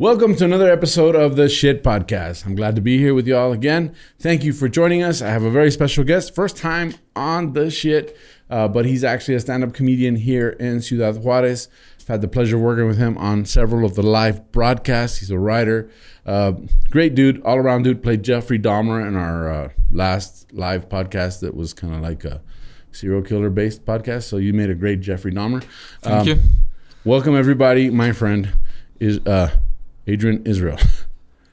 Welcome to another episode of the Shit Podcast. I'm glad to be here with you all again. Thank you for joining us. I have a very special guest, first time on the Shit, uh, but he's actually a stand up comedian here in Ciudad Juarez. I've had the pleasure of working with him on several of the live broadcasts. He's a writer, uh, great dude, all around dude. Played Jeffrey Dahmer in our uh, last live podcast that was kind of like a serial killer based podcast. So you made a great Jeffrey Dahmer. Thank Um, you. Welcome everybody. My friend is uh, Adrian Israel.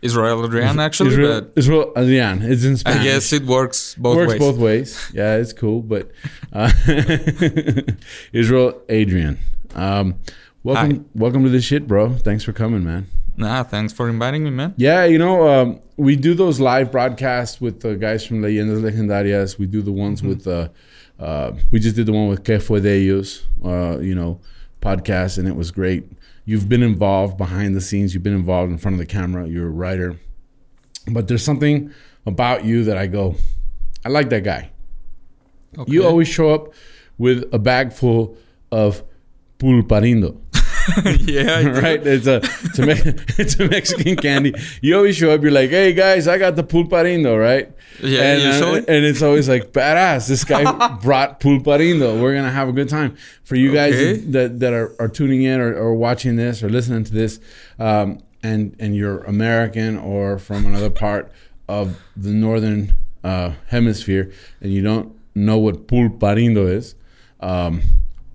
Israel Adrian, actually, Israel, but Israel Adrian. It's in Spanish. I guess it works both works ways. both ways. Yeah, it's cool. But uh, Israel Adrian. Um, welcome, Hi. welcome to the shit, bro. Thanks for coming, man. Nah, thanks for inviting me, man. Yeah, you know, um, we do those live broadcasts with the guys from Leyendas Legendarias. We do the ones Mm-hmm. with, uh, uh, we just did the one with Que Fue de Ellos, uh, you know, podcast, and it was great. You've been involved behind the scenes, you've been involved in front of the camera, you're a writer. But there's something about you that I go, I like that guy. Okay. You always show up with a bag full of pulparindo. yeah, right? It's a it's a, Me- it's a Mexican candy. You always show up. You're like, hey guys, I got the pulparindo, right? Yeah, and, uh, and it's always like badass. This guy brought pulparindo. We're gonna have a good time. For you guys Okay. that, that are, are tuning in or, or watching this or listening to this, um, and and you're American or from another part of the northern uh, hemisphere, and you don't know what pulparindo is. Um,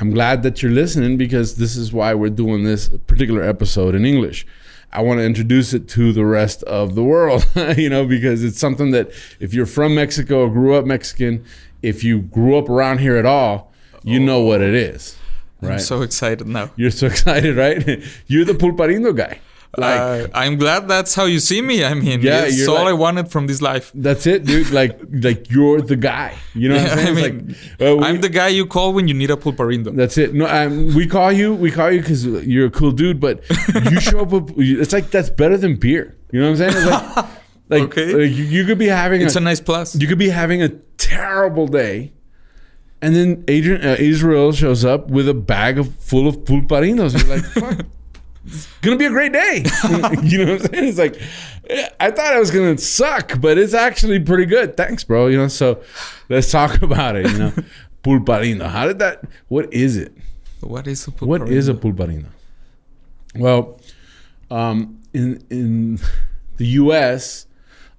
I'm glad that you're listening because this is why we're doing this particular episode in English. I want to introduce it to the rest of the world, you know, because it's something that if you're from Mexico or grew up Mexican, if you grew up around here at all, you know what it is, right? I'm so excited now. you're so excited, right? you're the pulparindo guy. Like, uh, I'm glad that's how you see me. I mean, Yeah, it's all like- I wanted from this life. that's it, dude. Like, like you're the guy. You know what Yeah, I'm saying? I mean, like, uh, we, I'm the guy you call when you need a pulparindo. That's it. No, um, we call you. We call you because you're a cool dude. But you show up. With, it's like that's better than beer. You know what I'm saying? It's like, like, Okay. like, you, you could be having It's a, a nice plus. you could be having a terrible day, and then Adrian uh, Israel shows up with a bag of full of pulparinos. You're like, fuck. It's gonna be a great day. you know what I'm saying? It's like I thought it was gonna suck, but it's actually pretty good. Thanks, bro. You know, so let's talk about it. You know, pulparino. How did that? What is it? what is a pulparindo? What is a pulparino? Well, um, in in the U.S.,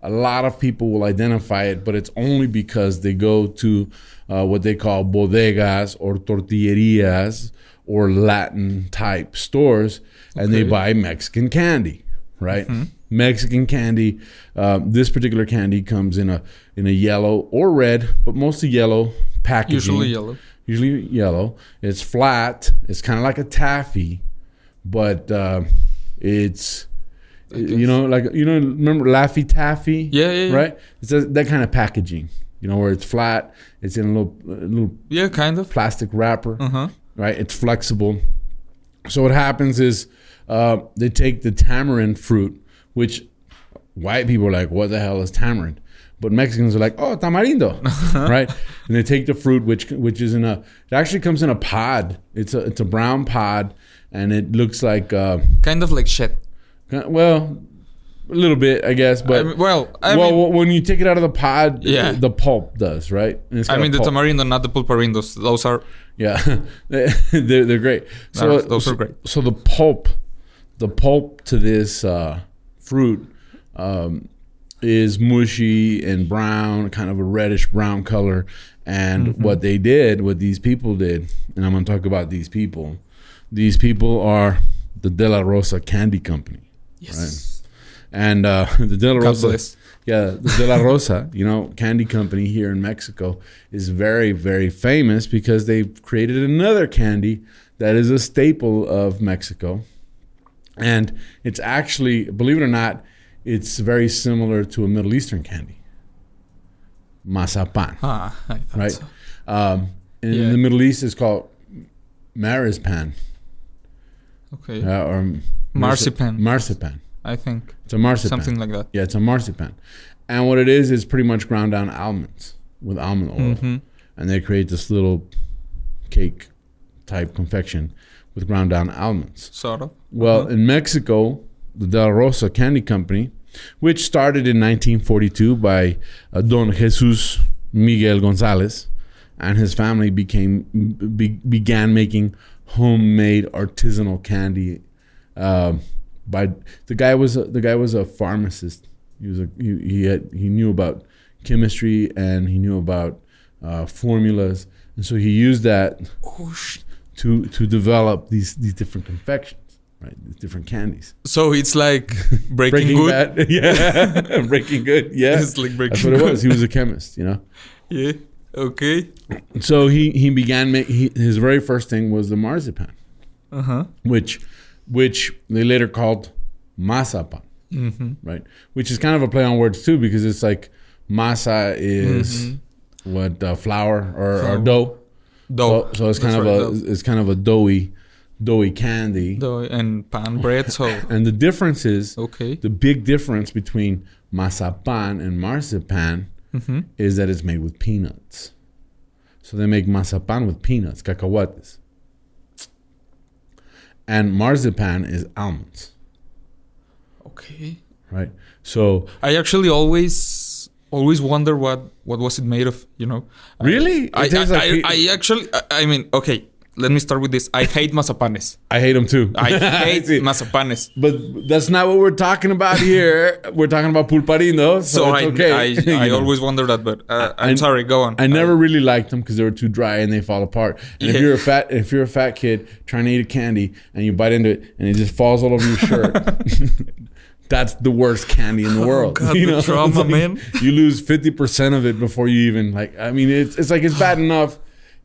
a lot of people will identify it, but it's only because they go to uh, what they call bodegas or tortillerias or Latin type stores, and they buy Mexican candy, right? Mexican candy. Um, this particular candy comes in a in a yellow or red, but mostly yellow packaging Usually yellow. usually yellow. It's flat. It's kind of like a taffy, but uh, it's you know like you know remember Laffy Taffy? Yeah, yeah, yeah. Right. It's a, that kind of packaging. You know where it's flat. It's in a little a little Yeah, kind of. plastic wrapper. Uh huh. Right. It's flexible. So what happens is uh, they take the tamarind fruit, which white people are like, what the hell is tamarind? But Mexicans are like, oh, tamarindo, right? And they take the fruit, which which is in a, it actually comes in a pod. It's a it's a brown pod, and it looks like, uh, Kind of like shit. well, a little bit, I guess. But I mean, well, I well, mean, when you take it out of the pod, Yeah. the pulp does, right? I mean the tamarindo, not the pulparindos. Those are Yeah, they're they're great. So Those- those so, are great. So the pulp, the pulp to this uh, fruit um, is mushy and brown, kind of a reddish brown color. And Mm-hmm. what they did, what these people did, and I'm going to talk about these people. These people are the De La Rosa Candy Company, yes. and uh, the De La Rosa. Yeah, the De La Rosa, you know, candy company here in Mexico is very, very famous because they've created another candy that is a staple of Mexico. And it's actually, believe it or not, it's very similar to a Middle Eastern candy. mazapan, Ah, I thought right? so. Um, in Yeah. the Middle East, it's called marizpan Okay. uh, or Marzipan. Marzipan. I think It's a marzipan. something like that. Yeah, it's a marzipan. And what it is is pretty much ground down almonds with almond oil, hmm and they create this little cake type confection with ground down almonds. Sort of. Well, Uh-huh. in Mexico, the Del Rosa Candy Company, which started in 1942 by uh, Don Jesus Miguel Gonzalez, and his family became be, began making homemade artisanal candy. Um by the guy was a, the guy was a pharmacist. He was a he, he had he knew about chemistry and he knew about uh, formulas, and so he used that to to develop these these different confections, right? These different candies. so it's like Breaking, Good. Bad, yeah, Breaking Good, yeah. It's like Breaking That's what it was. He was a chemist, you know. Yeah. Okay. So he he began make he, his very first thing was the marzipan, Uh huh. which which they later called masapan, Mm-hmm. right? Which is kind of a play on words too, because it's like masa is Mhm. what uh, flour or, or dough. Dough. So, so it's kind That's of right, a dough. it's kind of a doughy doughy candy. Dough and pan bread. So And the difference is okay. the big difference between mazapan and marzipan Mm-hmm. is that it's made with peanuts. So they make mazapan with peanuts, cacahuates. And marzipan is almonds, Okay. right? So I actually always always wonder what what was it made of. You know. Really? It I I, I, I actually I, I mean okay. Let me start with this. I hate mazapanes. I hate them too. I hate mazapanes. But that's not what we're talking about here. we're talking about pulparino. so, So, I okay. I, You I always wonder that, but uh, I'm I- sorry. Go on. I never really liked them because they were too dry and they fall apart. And if you're a fat, if you're a fat kid trying to eat a candy and you bite into it and it just falls all over your shirt, that's the worst candy in the Oh, world. God, the trauma, like man. You lose fifty percent of it before you even like. I mean, it's it's like it's bad enough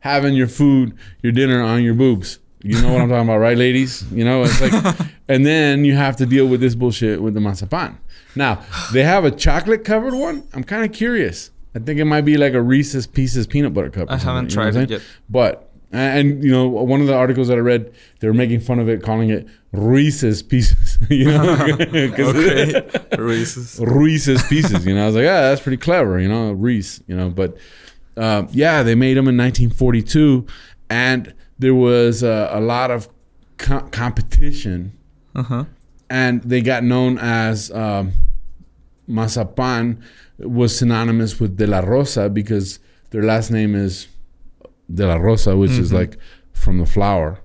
having your food, your dinner on your boobs. You know what I'm talking about, right, ladies? You know, it's like, and then you have to deal with this bullshit with the mazapan. Now they have a chocolate covered one. I'm kind of curious. I think it might be like a Reese's Pieces peanut butter cup. I haven't tried it yet. But and you know one of the articles that I read, they were making fun of it, calling it Reese's Pieces. you know, okay. Reese's. Reese's Pieces. You know, I was like, ah, that's pretty clever. You know, Reese. You know, but uh, yeah, they made them in 1942, and there was uh, a lot of co- competition, Uh huh. and they got known as um, Mazapan was synonymous with De La Rosa because their last name is De La Rosa, which is Mhm. like from the flower.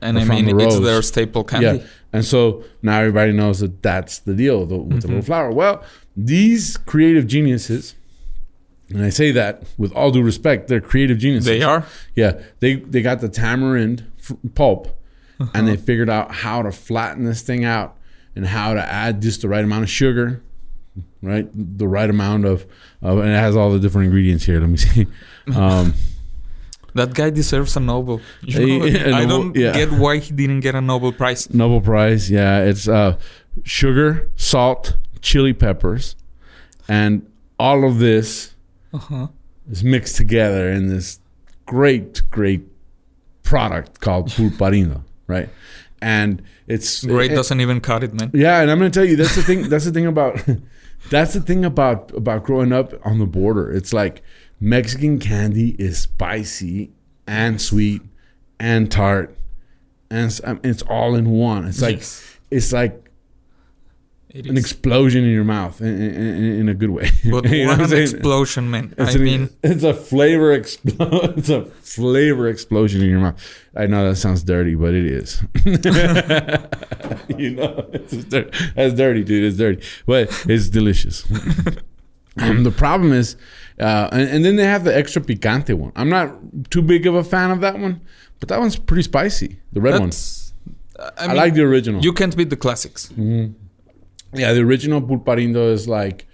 And I mean, the it's their staple candy. Yeah. And so now everybody knows that that's the deal with the little Mhm. flower. Well, these creative geniuses, and I say that with all due respect, they're creative geniuses. They are. Yeah. They they got the tamarind pulp, Uh-huh. and they figured out how to flatten this thing out and how to add just the right amount of sugar, right? The right amount of, of and it has all the different ingredients here. Let me see. Um, That guy deserves a Nobel. You know, Yeah, I Nobel- don't yeah. get why he didn't get a Nobel Prize. Nobel Prize. Yeah, it's uh, sugar, salt, chili peppers, and all of this Uh huh. is mixed together in this great, great product called pulparino, right? And it's Great it- doesn't even cut it, man. yeah, and I'm gonna tell you that's the thing. That's the thing about that's the thing about about growing up on the border. It's like Mexican candy is spicy and sweet and tart, and it's, um, it's all in one. It's like Yes, it's like it an explosion in your mouth in, in, in a good way. But You know what an explosion, man. It's I an- mean, it's a flavor explosion. It's a flavor explosion in your mouth. I know that sounds dirty, but it is. you know, it's just that's dirty, dude. It's dirty, but it's delicious. Um, the problem is, uh, and, and then they have the extra picante one. I'm not too big of a fan of that one, but that one's pretty spicy. The red one. that's. I, I, mean, like the original. You can't beat the classics. Mhm. Yeah, the original pulparindo is like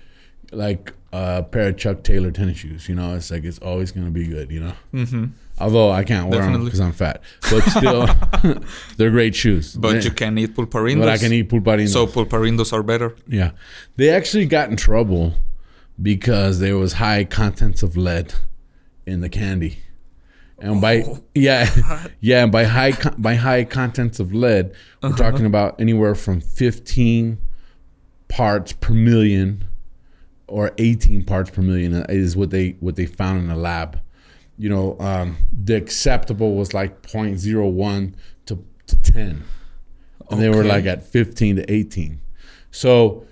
like a pair of Chuck Taylor tennis shoes. You know, it's like it's always gonna be good. You know, hmm although I can't wear them because I'm fat, but still, they're great shoes. But They- you can eat pulparindos. but I can eat pulparindo. So pulparindos are better. yeah, they actually got in trouble because there was high contents of lead in the candy. And by Oh. yeah, yeah, and by high by high contents of lead, we're Uh-huh. talking about anywhere from 15 parts per million or 18 parts per million is what they what they found in the lab. You know, um, the acceptable was like 0.01 to to 10, and they were like at 15 to 18. So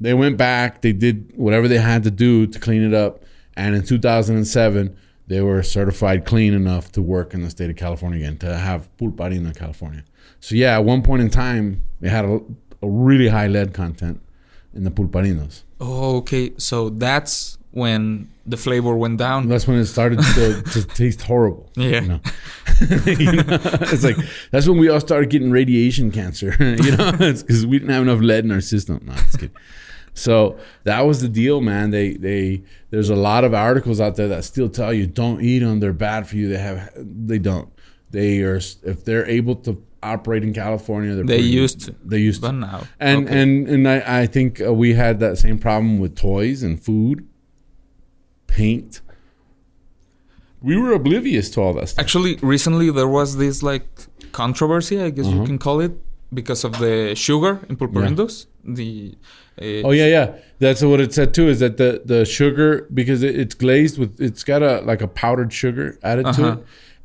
they went back, they did whatever they had to do to clean it up, and in 2007 they were certified clean enough to work in the state of California again to have pulparino in California. So yeah, at one point in time, they had a, a really high lead content in the pulparinos. Oh, okay. So that's when the flavor went down. That's when it started to, to taste horrible. Yeah. You know? You know? it's like that's when we all started getting radiation cancer. you know, it's because we didn't have enough lead in our system. No, just kidding. So that was the deal, man. They they there's a lot of articles out there that still tell you don't eat them. They're bad for you. They have they don't. They are if they're able to operate in California. They're They pretty- used to. They used to. But now. And okay. and and I, I think uh, we had that same problem with toys and food, paint. We were oblivious to all that stuff. Actually, recently there was this like controversy, I guess Uh-huh. you can call it, because of the sugar in pulparindos. The uh, Oh yeah, yeah. That's what it said too. Is that the the sugar because it, it's glazed with it's got a like a powdered sugar added to Uh-huh. it,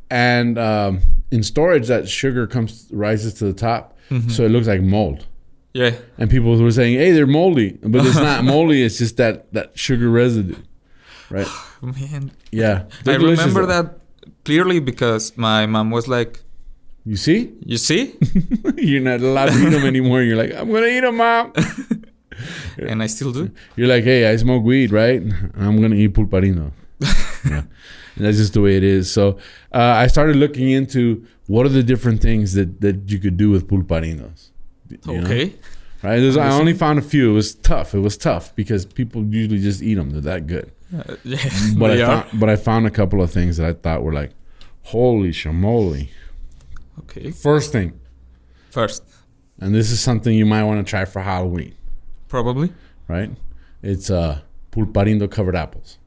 and um, in storage that sugar comes rises to the top, Mhm. so it looks like mold. yeah, And people were saying, "Hey, they're moldy," but it's not moldy. It's just that that sugar residue, right? man, Yeah, I They're delicious, remember though. that clearly because my mom was like, You see, "You see," you're not allowed to eat them anymore. You're like, I'm gonna eat them, mom. and I still do. You're like, hey, I smoke weed, right? I'm gonna eat pulparino. yeah. And that's just the way it is. So uh, I started looking into what are the different things that, that you could do with pulparinos. you know? Okay, right? I only found a few. It was tough. It was tough because people usually just eat them. They're that good. Uh, yeah, But I are. found, but I found a couple of things that I thought were like, holy shamoly. Okay, First thing, first, and this is something you might want to try for Halloween. probably. right? It's uh, pulparindo covered apples,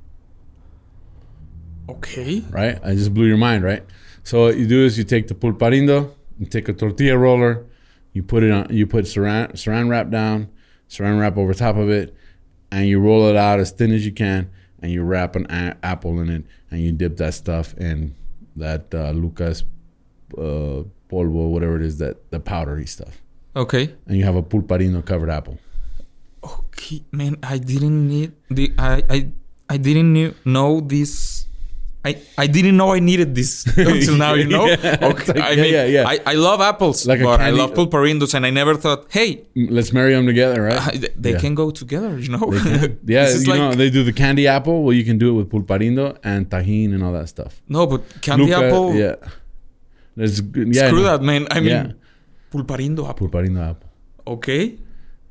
Okay, right? I just blew your mind, right? So what you do is you take the pulparindo, you take a tortilla roller, you put it on, you put saran saran wrap down, saran wrap over top of it, and you roll it out as thin as you can, and you wrap an a- apple in it, and you dip that stuff in that uh, Lucas uh, polvo, whatever it is, that the powdery stuff, okay, and you have a pulparindo covered apple. okay, man. I didn't need the I I I didn't knew, know this. I, I didn't know I needed this until now, you know? Yeah, okay. like- I yeah, mean, yeah, yeah. I, I love apples, Like but I love pulparindos, and I never thought, hey, mm, Let's marry them together, right? Uh, I- they Yeah. can go together, you know? They yeah, you like- know they do the candy apple. Well, you can do it with pulparindo and tajin and all that stuff. No, but candy Luca, apple, yeah. Good, yeah, screw no, that, man. I mean, Yeah. pulparindo apple. pulparindo apple. Okay,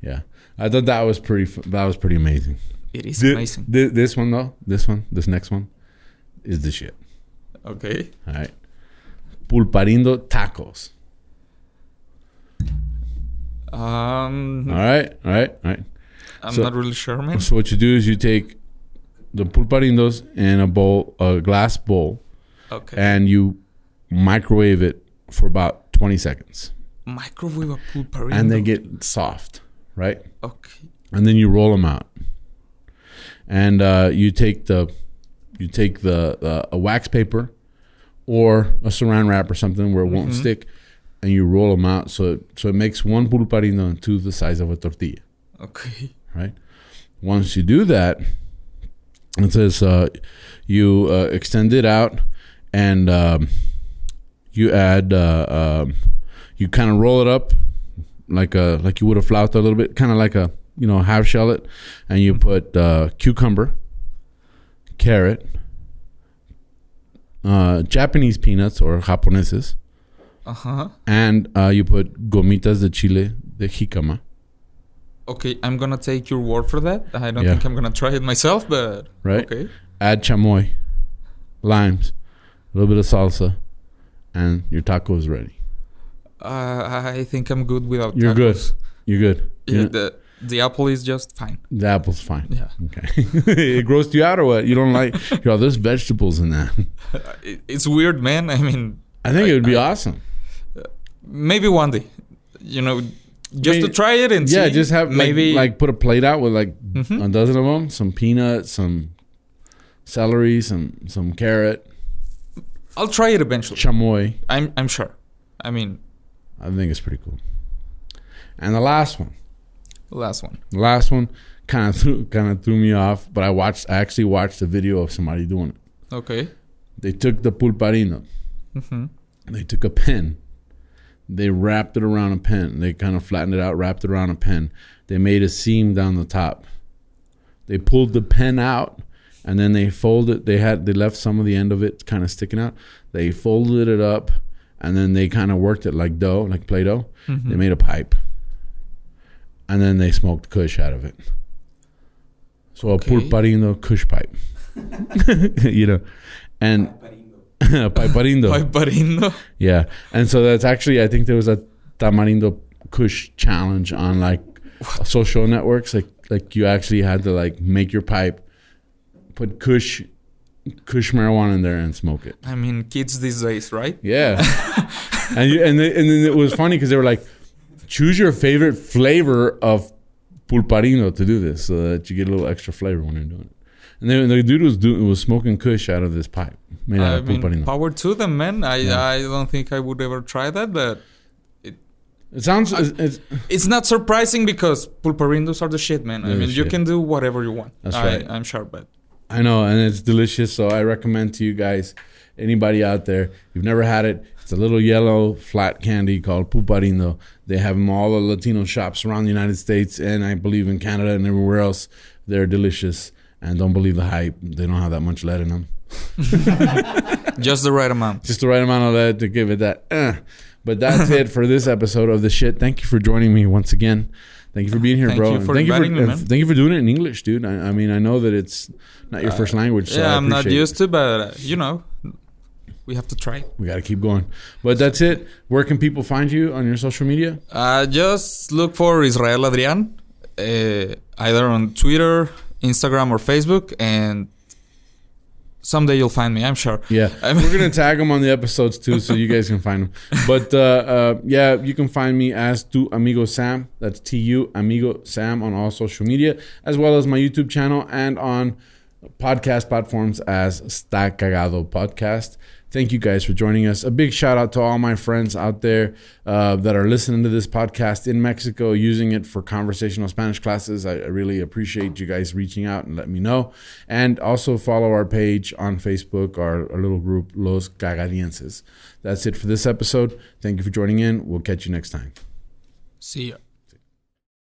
Yeah, I thought that was pretty. That was pretty amazing. it is Thi- amazing. thi- this one though, this one, this next one, is the shit. Okay, All right, pulparindo tacos. um, All right, all right, all right. I'm so- not really sure, man. So what you do is you take the pulparindos in a bowl, a glass bowl, Okay, and you microwave it for about 20 seconds. microwave a pulparindo. and they get soft, right? okay. And then you roll them out, and uh, you take the you take the uh, a wax paper or a saran wrap or something where it won't Mhm. stick, and you roll them out so it, so it makes one pulparindo into the size of a tortilla, Okay. right? Once you do that, it says uh, you uh, extend it out and um, you add uh, um, you kind of roll it up like a like you would a flauta a little bit, kind of like a you know half shell it, and you put uh, cucumber, carrot, uh, Japanese peanuts or japoneses, Uh huh. and uh, you put gomitas de chile de jicama, Okay, I'm gonna take your word for that. I don't Yeah. think I'm gonna try it myself, but right? okay. Add chamoy, limes, a little bit of salsa, and your taco is ready. Uh, I think I'm good without. You're good. You're good. Yeah, You're- the, The apple is just fine. The apple's fine. Yeah. Okay. it grossed you out or what? You don't like? Yo, there's vegetables in that. It's weird, man. I mean, I think it would be I- awesome. maybe one day, you know, just to try it and Yeah, see. just have maybe maybe like, put a plate out with like Mhm. a dozen of them, some peanuts, some celery, some some carrot, I'll try it eventually. chamoy. I'm I'm sure. I mean, I think it's pretty cool. And the last one, last one. the last one kind of threw kind of threw me off, but I watched I actually watched a video of somebody doing it. Okay. They took the pulparino, hmm they took a pen, they wrapped it around a pen, they kind of flattened it out, wrapped it around a pen. They made a seam down the top. They pulled the pen out and then they folded they had they left some of the end of it kind of sticking out. They folded it up and then they kind of worked it like dough, like play-doh. They made a pipe. And then they smoked kush out of it. So Okay. a pulparino kush pipe. you know. And paiparindo. Paiparino. Yeah, and so that's actually I think there was a tamarindo kush challenge on like social networks. Like like you actually had to like make your pipe, put kush kush marijuana in there and smoke it. I mean, kids these days, right? Yeah, and you, and they, and then it was funny because they were like, choose your favorite flavor of pulparino to do this, so that you get a little extra flavor when you're doing it. And then the dude was doing was smoking kush out of this pipe made out I of mean, pulparino. power to them, man. I Yeah. I don't think I would ever try that, but It sounds it's, it's, it's not surprising because pulparindos are the shit, man. I mean, you shit. can do whatever you want. That's I, right. I'm sure, but I know, and it's delicious. So I recommend to you guys, anybody out there, you've never had it. It's a little yellow flat candy called puparindo. They have them all the Latino shops around the United States, and I believe in Canada and everywhere else. They're delicious, and don't believe the hype. They don't have that much lead in them. just the right amount. Just the right amount of lead to give it that. Uh. But that's it for this episode of the shit. Thank you for joining me once again. Thank you for being here, Thank bro. you thank you for me, man. thank you for doing it in English, dude. I, I mean, I know that it's not your Uh, first language. So yeah, I I'm not appreciate it. used to, but uh, you know, we have to try. We got to keep going. But that's it. Where can people find you on your social media? Uh, just look for Israel Adrian, uh, either on Twitter, Instagram, or Facebook, and someday you'll find me. I'm sure. Yeah, I'm- we're gonna tag them on the episodes too, so you guys can find them. But uh, uh, yeah, you can find me as Tu Amigo Sam. That's T U Amigo Sam on all social media, as well as my YouTube channel and on podcast platforms as Sta Cagado Podcast. Thank you guys for joining us. A big shout out to all my friends out there uh, that are listening to this podcast in Mexico, using it for conversational Spanish classes. I, I really appreciate you guys reaching out and letting me know. And also follow our page on Facebook, our, our little group, Los Cagadienses. That's it for this episode. Thank you for joining in. We'll catch you next time. See ya.